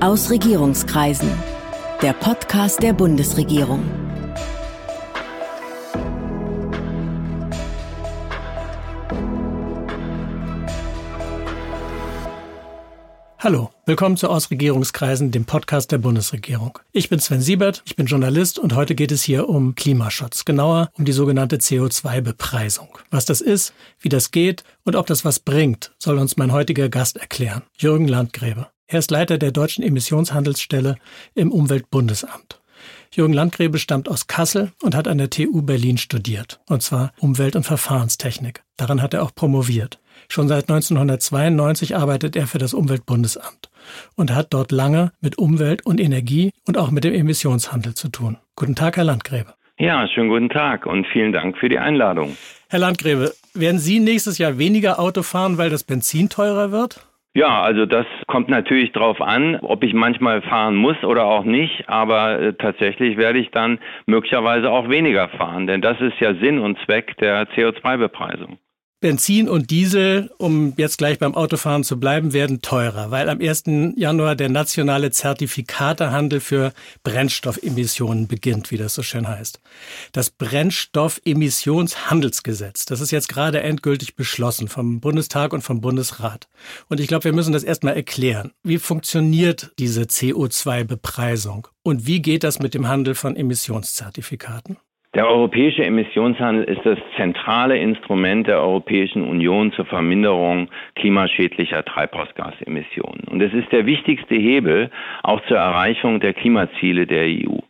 Aus Regierungskreisen. Der Podcast der Bundesregierung. Hallo, willkommen zu Ausregierungskreisen, dem Podcast der Bundesregierung. Ich bin Sven Siebert, ich bin Journalist und heute geht es hier um Klimaschutz, genauer um die sogenannte CO2-Bepreisung. Was das ist, wie das geht und ob das was bringt, soll uns mein heutiger Gast erklären, Jürgen Landgräbe. Er ist Leiter der Deutschen Emissionshandelsstelle im Umweltbundesamt. Jürgen Landgräbe stammt aus Kassel und hat an der TU Berlin studiert, und zwar Umwelt- und Verfahrenstechnik. Daran hat er auch promoviert. Schon seit 1992 arbeitet er für das Umweltbundesamt und hat dort lange mit Umwelt und Energie und auch mit dem Emissionshandel zu tun. Guten Tag, Herr Landgräbe. Ja, schönen guten Tag und vielen Dank für die Einladung. Herr Landgräbe, werden Sie nächstes Jahr weniger Auto fahren, weil das Benzin teurer wird? Ja, also das kommt natürlich drauf an, ob ich manchmal fahren muss oder auch nicht, aber äh, tatsächlich werde ich dann möglicherweise auch weniger fahren, denn das ist ja Sinn und Zweck der CO2-Bepreisung. Benzin und Diesel, um jetzt gleich beim Autofahren zu bleiben, werden teurer, weil am 1. Januar der nationale Zertifikatehandel für Brennstoffemissionen beginnt, wie das so schön heißt. Das Brennstoffemissionshandelsgesetz, das ist jetzt gerade endgültig beschlossen vom Bundestag und vom Bundesrat. Und ich glaube, wir müssen das erstmal erklären. Wie funktioniert diese CO2-Bepreisung und wie geht das mit dem Handel von Emissionszertifikaten? Der europäische Emissionshandel ist das zentrale Instrument der Europäischen Union zur Verminderung klimaschädlicher Treibhausgasemissionen. Und es ist der wichtigste Hebel auch zur Erreichung der Klimaziele der EU.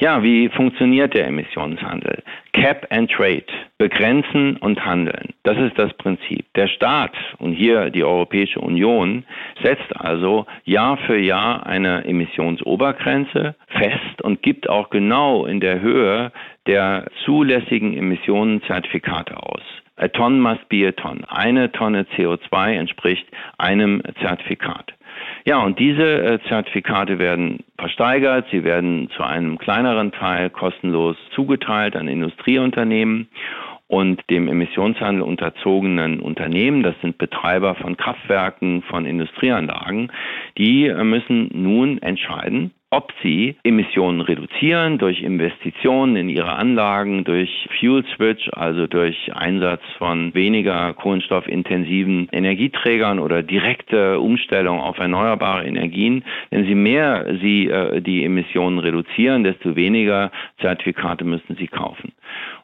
Ja, wie funktioniert der Emissionshandel? Cap and Trade, begrenzen und handeln. Das ist das Prinzip. Der Staat und hier die Europäische Union setzt also Jahr für Jahr eine Emissionsobergrenze fest und gibt auch genau in der Höhe der zulässigen Emissionen Zertifikate aus. A ton must be a ton. Eine Tonne CO2 entspricht einem Zertifikat. Ja, und diese äh, Zertifikate werden versteigert, sie werden zu einem kleineren Teil kostenlos zugeteilt an Industrieunternehmen und dem Emissionshandel unterzogenen Unternehmen, das sind Betreiber von Kraftwerken, von Industrieanlagen, die äh, müssen nun entscheiden, ob sie Emissionen reduzieren durch Investitionen in ihre Anlagen, durch Fuel Switch, also durch Einsatz von weniger kohlenstoffintensiven Energieträgern oder direkte Umstellung auf erneuerbare Energien. Denn je mehr sie äh, die Emissionen reduzieren, desto weniger Zertifikate müssen sie kaufen.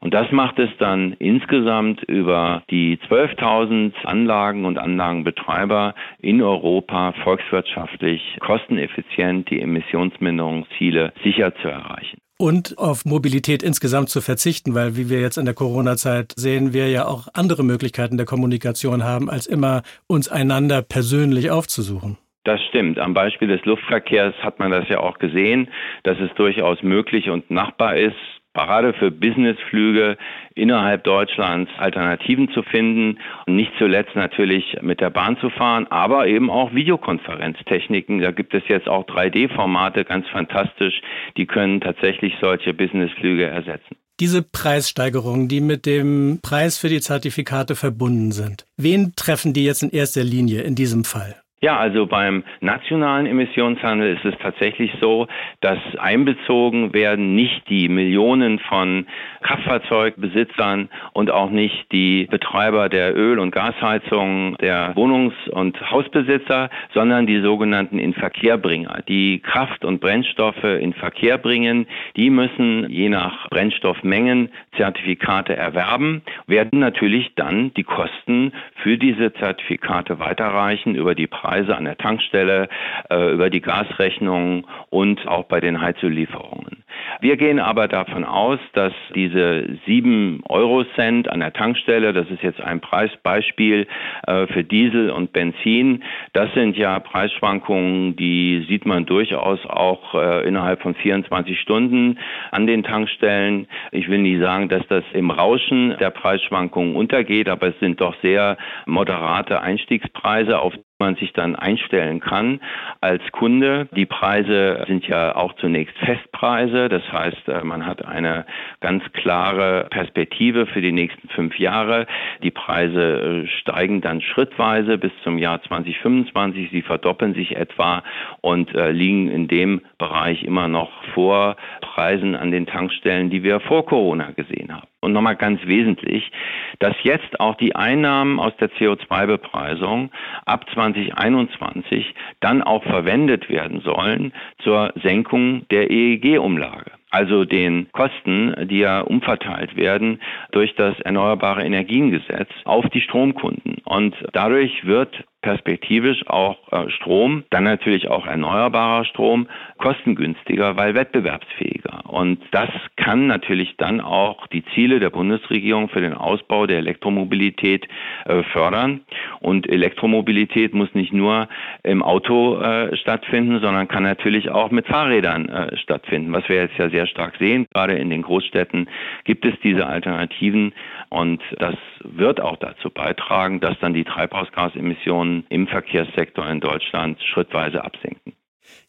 Und das macht es dann insgesamt über die 12.000 Anlagen und Anlagenbetreiber in Europa volkswirtschaftlich kosteneffizient die Emissionsminderungsziele sicher zu erreichen und auf Mobilität insgesamt zu verzichten, weil wie wir jetzt in der Corona-Zeit sehen, wir ja auch andere Möglichkeiten der Kommunikation haben, als immer uns einander persönlich aufzusuchen. Das stimmt. Am Beispiel des Luftverkehrs hat man das ja auch gesehen, dass es durchaus möglich und machbar ist, gerade für Businessflüge innerhalb Deutschlands Alternativen zu finden und nicht zuletzt natürlich mit der Bahn zu fahren, aber eben auch Videokonferenztechniken. Da gibt es jetzt auch 3D-Formate, ganz fantastisch, die können tatsächlich solche Businessflüge ersetzen. Diese Preissteigerungen, die mit dem Preis für die Zertifikate verbunden sind, wen treffen die jetzt in erster Linie in diesem Fall? Ja, also beim nationalen Emissionshandel ist es tatsächlich so, dass einbezogen werden nicht die Millionen von Kraftfahrzeugbesitzern und auch nicht die Betreiber der Öl- und Gasheizungen, der Wohnungs- und Hausbesitzer, sondern die sogenannten Inverkehrbringer, die Kraft- und Brennstoffe in Verkehr bringen. Die müssen je nach Brennstoffmengen Zertifikate erwerben, werden natürlich dann die Kosten für diese Zertifikate weiterreichen über die Preise Preise an der Tankstelle, äh, über die Gasrechnung und auch bei den Heizöllieferungen. Wir gehen aber davon aus, dass diese sieben Euro Cent an der Tankstelle, das ist jetzt ein Preisbeispiel äh, für Diesel und Benzin, das sind ja Preisschwankungen, die sieht man durchaus auch äh, innerhalb von 24 Stunden an den Tankstellen. Ich will nie sagen, dass das im Rauschen der Preisschwankungen untergeht, aber es sind doch sehr moderate Einstiegspreise, auf man sich dann einstellen kann als Kunde. Die Preise sind ja auch zunächst Festpreise. Das heißt, äh, man hat eine ganz klare Perspektive für die nächsten fünf Jahre. Die Preise äh, steigen dann schrittweise bis zum Jahr 2025. Sie verdoppeln sich etwa und äh, liegen in dem Bereich immer noch vor Preisen an den Tankstellen, die wir vor Corona gesehen haben. Und nochmal ganz wesentlich, dass jetzt auch die Einnahmen aus der CO2-Bepreisung ab 2021 dann auch verwendet werden sollen zur Senkung der EEG-Umlage also den Kosten, die ja umverteilt werden durch das Erneuerbare Energiengesetz auf die Stromkunden. Und dadurch wird perspektivisch auch äh, Strom, dann natürlich auch erneuerbarer Strom, kostengünstiger, weil wettbewerbsfähiger. Und das kann natürlich dann auch die Ziele der Bundesregierung für den Ausbau der Elektromobilität äh, fördern. Und Elektromobilität muss nicht nur im Auto äh, stattfinden, sondern kann natürlich auch mit Fahrrädern stattfinden, was wir jetzt ja sehr stark sehen. Gerade in den Großstädten gibt es diese Alternativen und das wird auch dazu beitragen, dass dann die Treibhausgasemissionen im Verkehrssektor in Deutschland schrittweise absinken.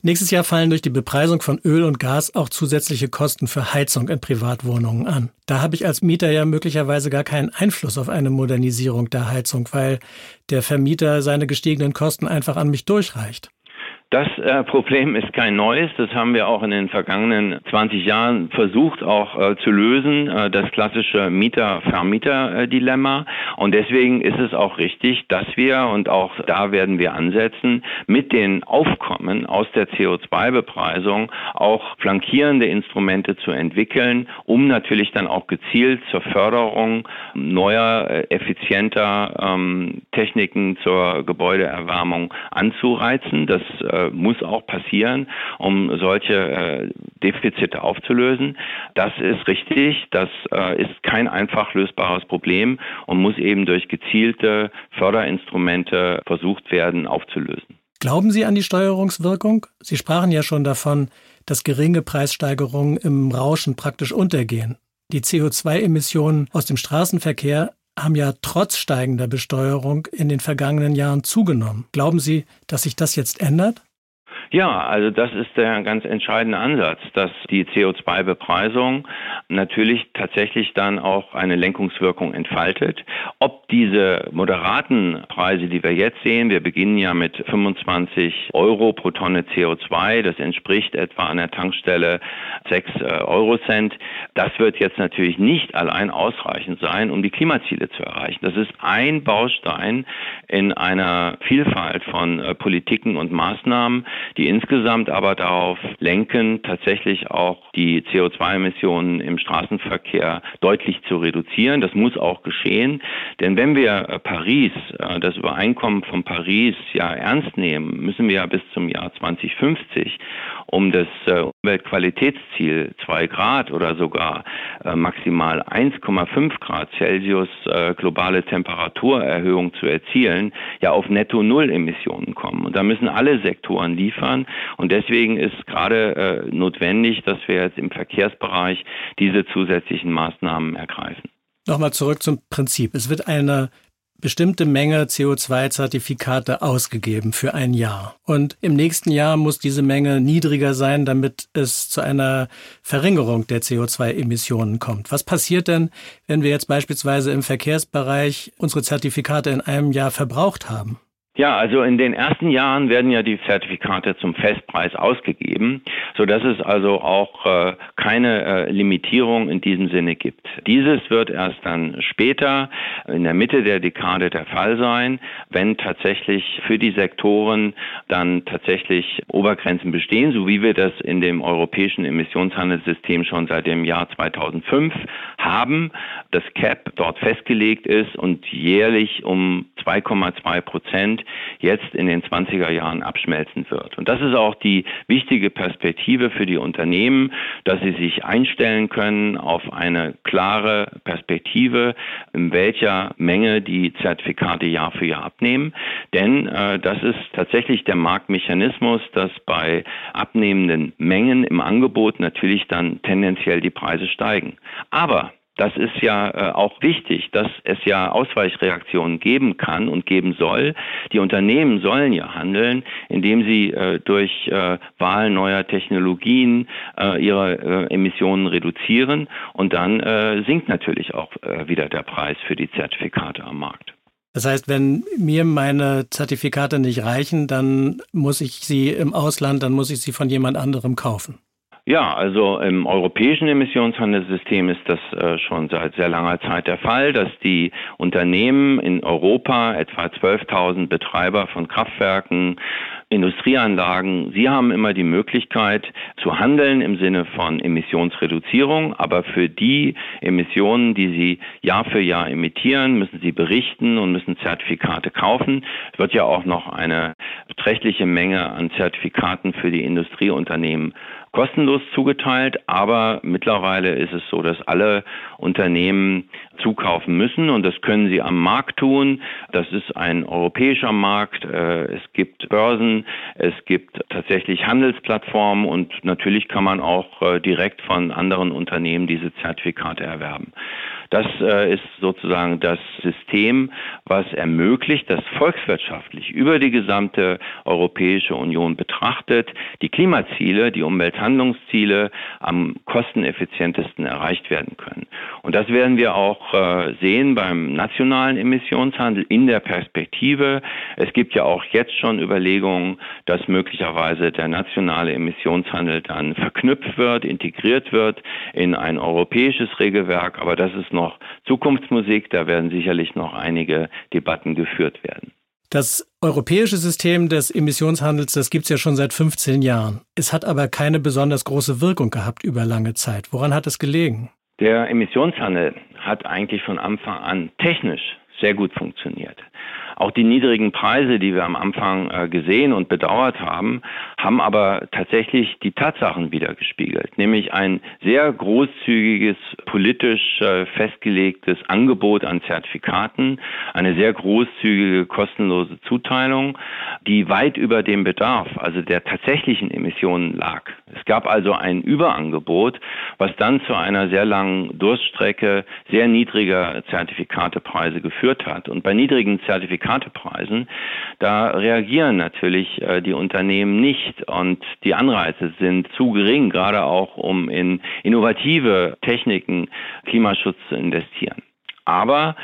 Nächstes Jahr fallen durch die Bepreisung von Öl und Gas auch zusätzliche Kosten für Heizung in Privatwohnungen an. Da habe ich als Mieter ja möglicherweise gar keinen Einfluss auf eine Modernisierung der Heizung, weil der Vermieter seine gestiegenen Kosten einfach an mich durchreicht. Das äh, Problem ist kein neues. Das haben wir auch in den vergangenen 20 Jahren versucht auch äh, zu lösen, äh, das klassische Mieter-Vermieter-Dilemma. Und deswegen ist es auch richtig, dass wir, und auch da werden wir ansetzen, mit den Aufkommen aus der CO2-Bepreisung auch flankierende Instrumente zu entwickeln, um natürlich dann auch gezielt zur Förderung neuer, äh, effizienter ähm, Techniken zur Gebäudeerwärmung anzureizen. Das äh, muss auch passieren, um solche äh, Defizite aufzulösen. Das ist richtig, das äh, ist kein einfach lösbares Problem und muss eben durch gezielte Förderinstrumente versucht werden aufzulösen. Glauben Sie an die Steuerungswirkung? Sie sprachen ja schon davon, dass geringe Preissteigerungen im Rauschen praktisch untergehen. Die CO2-Emissionen aus dem Straßenverkehr haben ja trotz steigender Besteuerung in den vergangenen Jahren zugenommen. Glauben Sie, dass sich das jetzt ändert? Ja, also das ist der ganz entscheidende Ansatz, dass die CO2-Bepreisung natürlich tatsächlich dann auch eine Lenkungswirkung entfaltet. Ob diese moderaten Preise, die wir jetzt sehen, wir beginnen ja mit 25 Euro pro Tonne CO2, das entspricht etwa an der Tankstelle 6 äh, Euro Cent. Das wird jetzt natürlich nicht allein ausreichend sein, um die Klimaziele zu erreichen. Das ist ein Baustein in einer Vielfalt von äh, Politiken und Maßnahmen, die die insgesamt aber darauf lenken, tatsächlich auch die CO2-Emissionen im Straßenverkehr deutlich zu reduzieren. Das muss auch geschehen, denn wenn wir äh, Paris, äh, das Übereinkommen von Paris ja ernst nehmen, müssen wir ja bis zum Jahr 2050 um das äh, Umweltqualitätsziel 2 Grad oder sogar maximal 1,5 Grad Celsius globale Temperaturerhöhung zu erzielen, ja auf netto Null Emissionen kommen. Und da müssen alle Sektoren liefern fahren. Und deswegen ist gerade äh, notwendig, dass wir jetzt im Verkehrsbereich diese zusätzlichen Maßnahmen ergreifen. Nochmal zurück zum Prinzip. Es wird eine bestimmte Menge CO2-Zertifikate ausgegeben für ein Jahr. Und im nächsten Jahr muss diese Menge niedriger sein, damit es zu einer Verringerung der CO2-Emissionen kommt. Was passiert denn, wenn wir jetzt beispielsweise im Verkehrsbereich unsere Zertifikate in einem Jahr verbraucht haben? Ja, also in den ersten Jahren werden ja die Zertifikate zum Festpreis ausgegeben, so dass es also auch äh, keine äh, Limitierung in diesem Sinne gibt. Dieses wird erst dann später in der Mitte der Dekade der Fall sein, wenn tatsächlich für die Sektoren dann tatsächlich Obergrenzen bestehen, so wie wir das in dem europäischen Emissionshandelssystem schon seit dem Jahr 2005 haben, das CAP dort festgelegt ist und jährlich um 2,2 Prozent jetzt in den 20er Jahren abschmelzen wird. Und das ist auch die wichtige Perspektive für die Unternehmen, dass sie sich einstellen können auf eine klare Perspektive, in welcher Menge die Zertifikate Jahr für Jahr abnehmen. Denn äh, das ist tatsächlich der Marktmechanismus, dass bei abnehmenden Mengen im Angebot natürlich dann tendenziell die Preise steigen. Aber das ist ja äh, auch wichtig, dass es ja Ausweichreaktionen geben kann und geben soll. Die Unternehmen sollen ja handeln, indem sie äh, durch äh, Wahl neuer Technologien ihre Emissionen reduzieren und dann sinkt natürlich auch wieder der Preis für die Zertifikate am Markt. Das heißt, wenn mir meine Zertifikate nicht reichen, dann muss ich sie im Ausland, dann muss ich sie von jemand anderem kaufen. Ja, also im europäischen Emissionshandelssystem ist das äh, schon seit sehr langer Zeit der Fall, dass die Unternehmen in Europa, etwa 12.000 Betreiber von Kraftwerken, Industrieanlagen, sie haben immer die Möglichkeit zu handeln im Sinne von Emissionsreduzierung, aber für die Emissionen, die sie Jahr für Jahr emittieren, müssen sie berichten und müssen Zertifikate kaufen. Es wird ja auch noch eine beträchtliche Menge an Zertifikaten für die Industrieunternehmen kostenlos zugeteilt, aber mittlerweile ist es so, dass alle Unternehmen zukaufen müssen und das können sie am Markt tun. Das ist ein europäischer Markt. Äh, es gibt Börsen, es gibt tatsächlich Handelsplattformen und natürlich kann man auch äh, direkt von anderen Unternehmen diese Zertifikate erwerben. Das äh, ist sozusagen das System, was ermöglicht, dass volkswirtschaftlich über die gesamte Europäische Union betrachtet die Klimaziele, die Umwelthandlungsziele am kosteneffizientesten erreicht werden können. Und das werden wir auch äh, sehen beim nationalen Emissionshandel in der Perspektive. Es gibt ja auch jetzt schon Überlegungen, dass möglicherweise der nationale Emissionshandel dann verknüpft wird, integriert wird in ein europäisches Regelwerk. Aber das ist noch Zukunftsmusik. Da werden sicherlich noch einige Debatten geführt werden. Das europäische System des Emissionshandels, das gibt es ja schon seit 15 Jahren. Es hat aber keine besonders große Wirkung gehabt über lange Zeit. Woran hat es gelegen? Der Emissionshandel hat eigentlich von Anfang an technisch sehr gut funktioniert. Auch die niedrigen Preise, die wir am Anfang äh, gesehen und bedauert haben, haben aber tatsächlich die Tatsachen wiedergespiegelt, nämlich ein sehr großzügiges, politisch äh, festgelegtes Angebot an Zertifikaten, eine sehr großzügige, kostenlose Zuteilung, die weit über dem Bedarf, also der tatsächlichen Emissionen lag. Es gab also ein Überangebot, was dann zu einer sehr langen Durststrecke sehr niedriger Zertifikatepreise geführt hat. Und bei niedrigen Zertifikatepreisen, da reagieren natürlich äh, die Unternehmen nicht und die Anreize sind zu gering, gerade auch um in innovative Techniken Klimaschutz zu investieren. Aber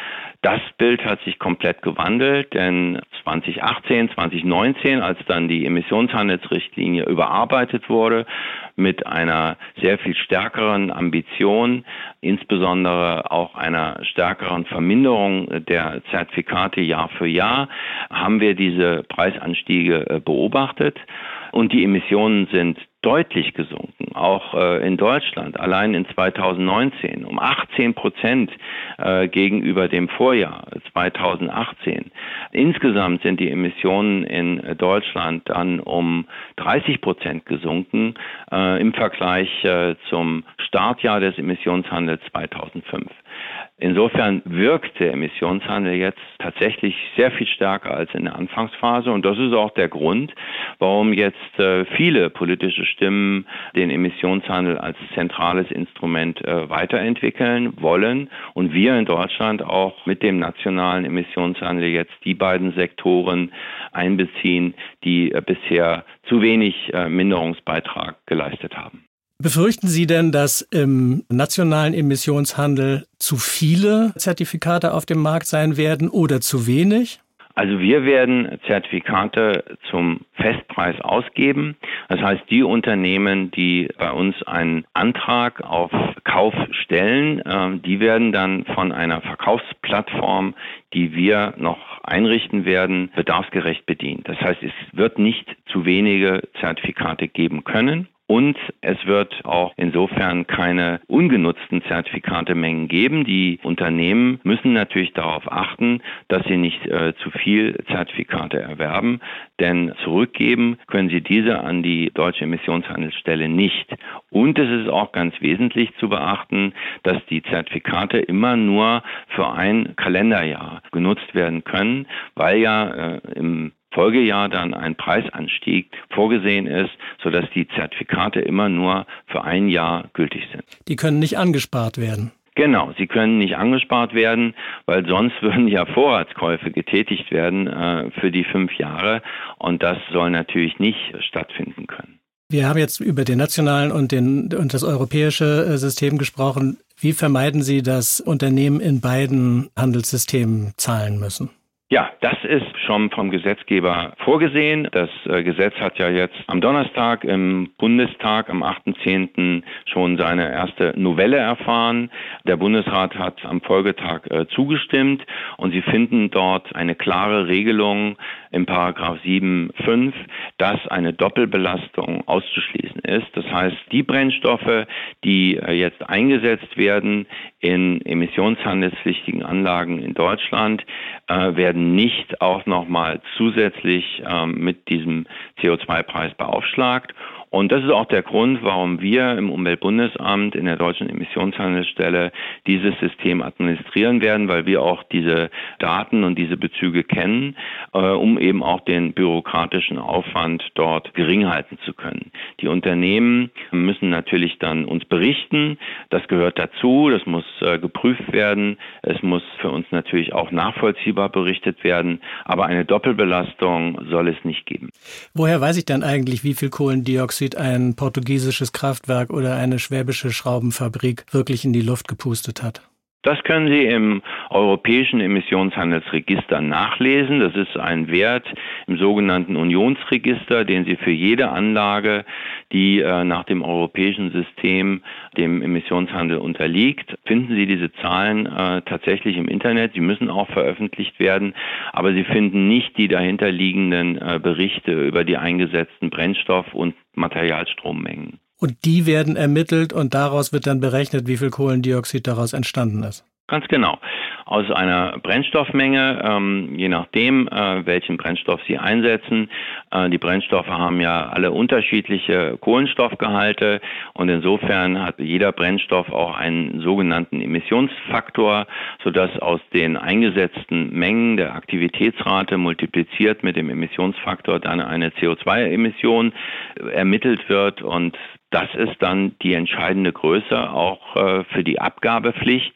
das Bild hat sich komplett gewandelt, denn 2018, 2019, als dann die Emissionshandelsrichtlinie überarbeitet wurde, mit einer sehr viel stärkeren Ambition, insbesondere auch einer stärkeren Verminderung der Zertifikate Jahr für Jahr, haben wir diese Preisanstiege äh, beobachtet. Und die Emissionen sind deutlich gesunken, auch äh, in Deutschland, allein in 2019 um 18 Prozent äh, gegenüber dem Vorjahr 2018. Insgesamt sind die Emissionen in Deutschland dann um 30 Prozent gesunken äh, im Vergleich äh, zum Startjahr des Emissionshandels 2005. Insofern wirkt der Emissionshandel jetzt tatsächlich sehr viel stärker als in der Anfangsphase und das ist auch der Grund, warum jetzt äh, viele politische Stimmen den Emissionshandel als zentrales Instrument äh, weiterentwickeln wollen und wir in Deutschland auch mit dem nationalen Emissionshandel jetzt die beiden Sektoren einbeziehen, die äh, bisher zu wenig Minderungsbeitrag geleistet haben. Befürchten Sie denn, dass im nationalen Emissionshandel zu viele Zertifikate auf dem Markt sein werden oder zu wenig? Also wir werden Zertifikate zum Festpreis ausgeben. Das heißt, die Unternehmen, die bei uns einen Antrag auf Kauf stellen, ähm, die werden dann von einer Verkaufsplattform, die wir noch einrichten werden, bedarfsgerecht bedient. Das heißt, es wird nicht zu wenige Zertifikate geben können. Und es wird auch insofern keine ungenutzten Zertifikatemengen geben. Die Unternehmen müssen natürlich darauf achten, dass sie nicht äh, zu viel Zertifikate erwerben, denn zurückgeben können sie diese an die deutsche Emissionshandelsstelle nicht. Und es ist auch ganz wesentlich zu beachten, dass die Zertifikate immer nur für ein Kalenderjahr genutzt werden können, weil ja äh, im Folgejahr dann ein Preisanstieg vorgesehen ist, sodass die Zertifikate immer nur für ein Jahr gültig sind. Die können nicht angespart werden. Genau, sie können nicht angespart werden, weil sonst würden ja Vorratskäufe getätigt werden äh, für die fünf Jahre und das soll natürlich nicht stattfinden können. Wir haben jetzt über den nationalen und, den, und das europäische äh, System gesprochen. Wie vermeiden Sie, dass Unternehmen in beiden Handelssystemen zahlen müssen? Ja, das ist schon vom Gesetzgeber vorgesehen. Das äh, Gesetz hat ja jetzt am Donnerstag im Bundestag am 8.10. schon seine erste Novelle erfahren. Der Bundesrat hat am Folgetag äh, zugestimmt und Sie finden dort eine klare Regelung im Paragraph 7.5, dass eine Doppelbelastung auszuschließen ist. Das heißt, die Brennstoffe, die äh, jetzt eingesetzt werden in emissionshandelspflichtigen Anlagen in Deutschland, werden werden nicht auch nochmal zusätzlich ähm, mit diesem CO2-Preis beaufschlagt. Und das ist auch der Grund, warum wir im Umweltbundesamt in der deutschen Emissionshandelsstelle dieses System administrieren werden, weil wir auch diese Daten und diese Bezüge kennen, äh, um eben auch den bürokratischen Aufwand dort gering halten zu können. Die Unternehmen müssen natürlich dann uns berichten. Das gehört dazu. Das muss äh, geprüft werden. Es muss für uns natürlich auch nachvollziehbar berichtet werden. Aber eine Doppelbelastung soll es nicht geben. Woher weiß ich dann eigentlich, wie viel Kohlendioxid Kohlendioxid ein portugiesisches Kraftwerk oder eine schwäbische Schraubenfabrik wirklich in die Luft gepustet hat? Das können Sie im europäischen Emissionshandelsregister nachlesen. Das ist ein Wert im sogenannten Unionsregister, den Sie für jede Anlage, die äh, nach dem europäischen System dem Emissionshandel unterliegt, finden Sie diese Zahlen äh, tatsächlich im Internet. Sie müssen auch veröffentlicht werden, aber Sie finden nicht die dahinterliegenden äh, Berichte über die eingesetzten Brennstoff- und Materialstrommengen. Und die werden ermittelt und daraus wird dann berechnet, wie viel Kohlendioxid daraus entstanden ist. Ganz genau. Aus einer Brennstoffmenge, ähm, je nachdem, äh, welchen Brennstoff Sie einsetzen. Äh, die Brennstoffe haben ja alle unterschiedliche Kohlenstoffgehalte und insofern hat jeder Brennstoff auch einen sogenannten Emissionsfaktor, sodass aus den eingesetzten Mengen der Aktivitätsrate multipliziert mit dem Emissionsfaktor dann eine CO2-Emission ermittelt wird und das ist dann die entscheidende Größe auch äh, für die Abgabepflicht.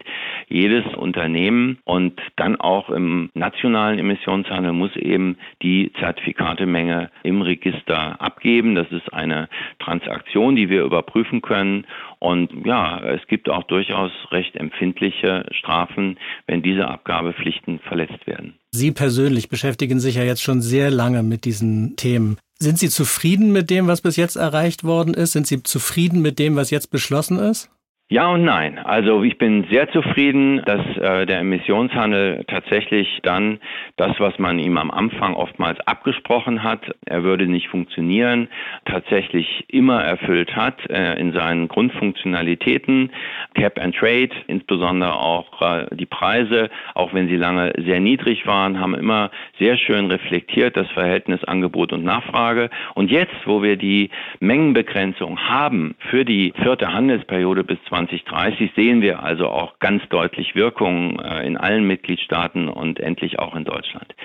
Jedes Unternehmen und dann auch im nationalen Emissionshandel muss eben die Zertifikatemenge im Register abgeben. Das ist eine Transaktion, die wir überprüfen können. Und ja, es gibt auch durchaus recht empfindliche Strafen, wenn diese Abgabepflichten verletzt werden. Sie persönlich beschäftigen sich ja jetzt schon sehr lange mit diesen Themen. Sind Sie zufrieden mit dem, was bis jetzt erreicht worden ist? Sind Sie zufrieden mit dem, was jetzt beschlossen ist? Ja und nein. Also ich bin sehr zufrieden, dass äh, der Emissionshandel tatsächlich dann das, was man ihm am Anfang oftmals abgesprochen hat, er würde nicht funktionieren, tatsächlich immer erfüllt hat äh, in seinen Grundfunktionalitäten. Cap and Trade, insbesondere auch äh, die Preise, auch wenn sie lange sehr niedrig waren, haben immer sehr schön reflektiert das Verhältnis Angebot und Nachfrage. Und jetzt, wo wir die Mengenbegrenzung haben für die vierte Handelsperiode bis 20 2030 sehen wir also auch ganz deutlich Wirkungen äh, in allen Mitgliedstaaten und endlich auch in Deutschland.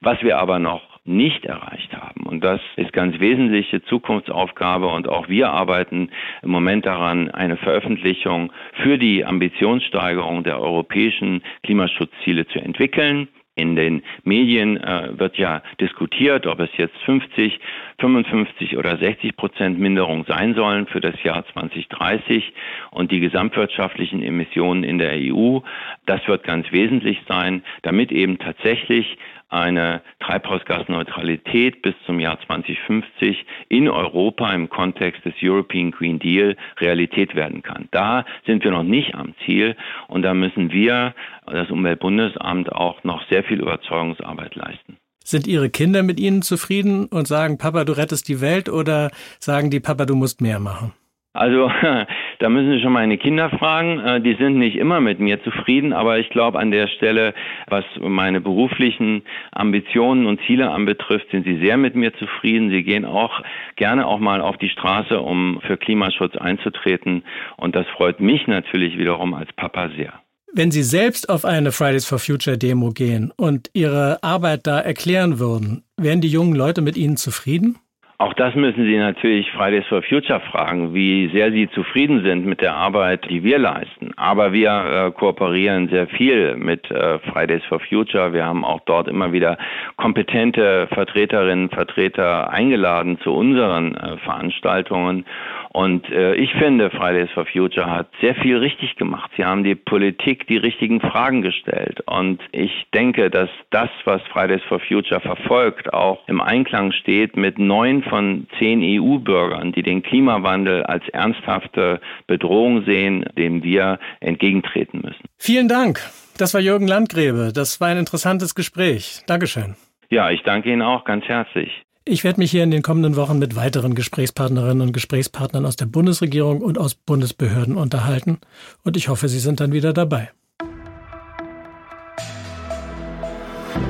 Was wir aber noch nicht erreicht haben. Und das ist ganz wesentliche Zukunftsaufgabe und auch wir arbeiten im Moment daran, eine Veröffentlichung für die Ambitionssteigerung der europäischen Klimaschutzziele zu entwickeln. In den Medien äh, wird ja diskutiert, ob es jetzt 50, 55 oder 60 Prozent Minderung sein sollen für das Jahr 2030 und die gesamtwirtschaftlichen Emissionen in der EU. Das wird ganz wesentlich sein, damit eben tatsächlich eine Treibhausgasneutralität bis zum Jahr 2050 in Europa im Kontext des European Green Deal Realität werden kann. Da sind wir noch nicht am Ziel und da müssen wir, das Umweltbundesamt, auch noch sehr viel Überzeugungsarbeit leisten. Sind Ihre Kinder mit Ihnen zufrieden und sagen, Papa, du rettest die Welt oder sagen die, Papa, du musst mehr machen? Also da müssen Sie schon meine Kinder fragen. Äh, die sind nicht immer mit mir zufrieden, aber ich glaube an der Stelle, was meine beruflichen Ambitionen und Ziele anbetrifft, sind sie sehr mit mir zufrieden. Sie gehen auch gerne auch mal auf die Straße, um für Klimaschutz einzutreten. Und das freut mich natürlich wiederum als Papa sehr. Wenn Sie selbst auf eine Fridays for Future Demo gehen und Ihre Arbeit da erklären würden, wären die jungen Leute mit Ihnen zufrieden? Auch das müssen Sie natürlich Fridays for Future fragen, wie sehr Sie zufrieden sind mit der Arbeit, die wir leisten. Aber wir äh, kooperieren sehr viel mit äh, Fridays for Future. Wir haben auch dort immer wieder kompetente Vertreterinnen Vertreter eingeladen zu unseren äh, Veranstaltungen. Und äh, ich finde, Fridays for Future hat sehr viel richtig gemacht. Sie haben die Politik die richtigen Fragen gestellt. Und ich denke, dass das, was Fridays for Future verfolgt, auch im Einklang steht mit neun von zehn EU-Bürgern, die den Klimawandel als ernsthafte Bedrohung sehen, dem wir entgegentreten müssen. Vielen Dank. Das war Jürgen Landgräbe. Das war ein interessantes Gespräch. Dankeschön. Ja, ich danke Ihnen auch ganz herzlich. Ich werde mich hier in den kommenden Wochen mit weiteren Gesprächspartnerinnen und Gesprächspartnern aus der Bundesregierung und aus Bundesbehörden unterhalten und ich hoffe, Sie sind dann wieder dabei.